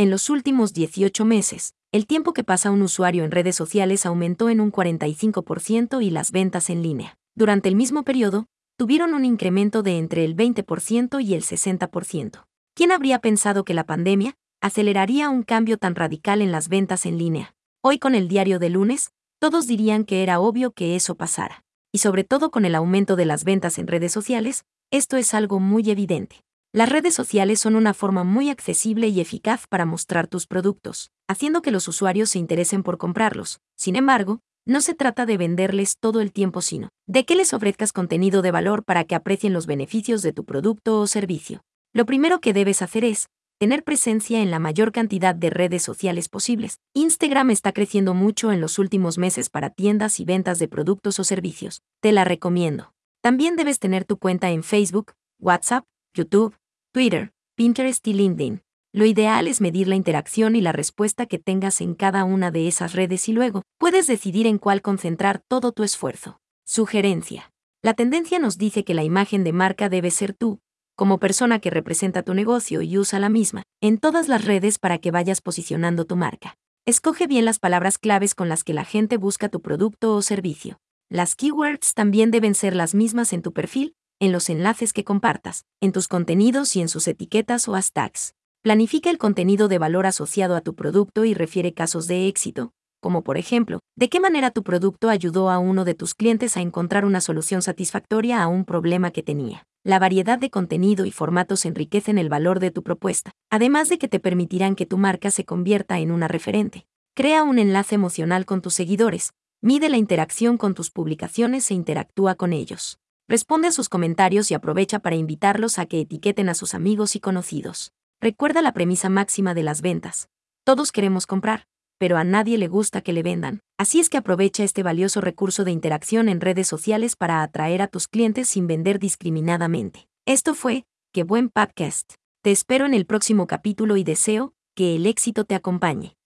En los últimos 18 meses, el tiempo que pasa un usuario en redes sociales aumentó en un 45% y las ventas en línea. Durante el mismo periodo, tuvieron un incremento de entre el 20% y el 60%. ¿Quién habría pensado que la pandemia aceleraría un cambio tan radical en las ventas en línea? Hoy con el diario de lunes, todos dirían que era obvio que eso pasara. Y sobre todo con el aumento de las ventas en redes sociales, esto es algo muy evidente. Las redes sociales son una forma muy accesible y eficaz para mostrar tus productos, haciendo que los usuarios se interesen por comprarlos. Sin embargo, no se trata de venderles todo el tiempo, sino de que les ofrezcas contenido de valor para que aprecien los beneficios de tu producto o servicio. Lo primero que debes hacer es tener presencia en la mayor cantidad de redes sociales posibles. Instagram está creciendo mucho en los últimos meses para tiendas y ventas de productos o servicios. Te la recomiendo. También debes tener tu cuenta en Facebook, WhatsApp, YouTube, Twitter, Pinterest y LinkedIn. Lo ideal es medir la interacción y la respuesta que tengas en cada una de esas redes y luego puedes decidir en cuál concentrar todo tu esfuerzo. Sugerencia. La tendencia nos dice que la imagen de marca debe ser tú, como persona que representa tu negocio y usa la misma, en todas las redes para que vayas posicionando tu marca. Escoge bien las palabras claves con las que la gente busca tu producto o servicio. Las keywords también deben ser las mismas en tu perfil en los enlaces que compartas, en tus contenidos y en sus etiquetas o hashtags. Planifica el contenido de valor asociado a tu producto y refiere casos de éxito, como por ejemplo, de qué manera tu producto ayudó a uno de tus clientes a encontrar una solución satisfactoria a un problema que tenía. La variedad de contenido y formatos enriquecen el valor de tu propuesta, además de que te permitirán que tu marca se convierta en una referente. Crea un enlace emocional con tus seguidores, mide la interacción con tus publicaciones e interactúa con ellos. Responde a sus comentarios y aprovecha para invitarlos a que etiqueten a sus amigos y conocidos. Recuerda la premisa máxima de las ventas. Todos queremos comprar, pero a nadie le gusta que le vendan. Así es que aprovecha este valioso recurso de interacción en redes sociales para atraer a tus clientes sin vender discriminadamente. Esto fue, qué buen podcast. Te espero en el próximo capítulo y deseo que el éxito te acompañe.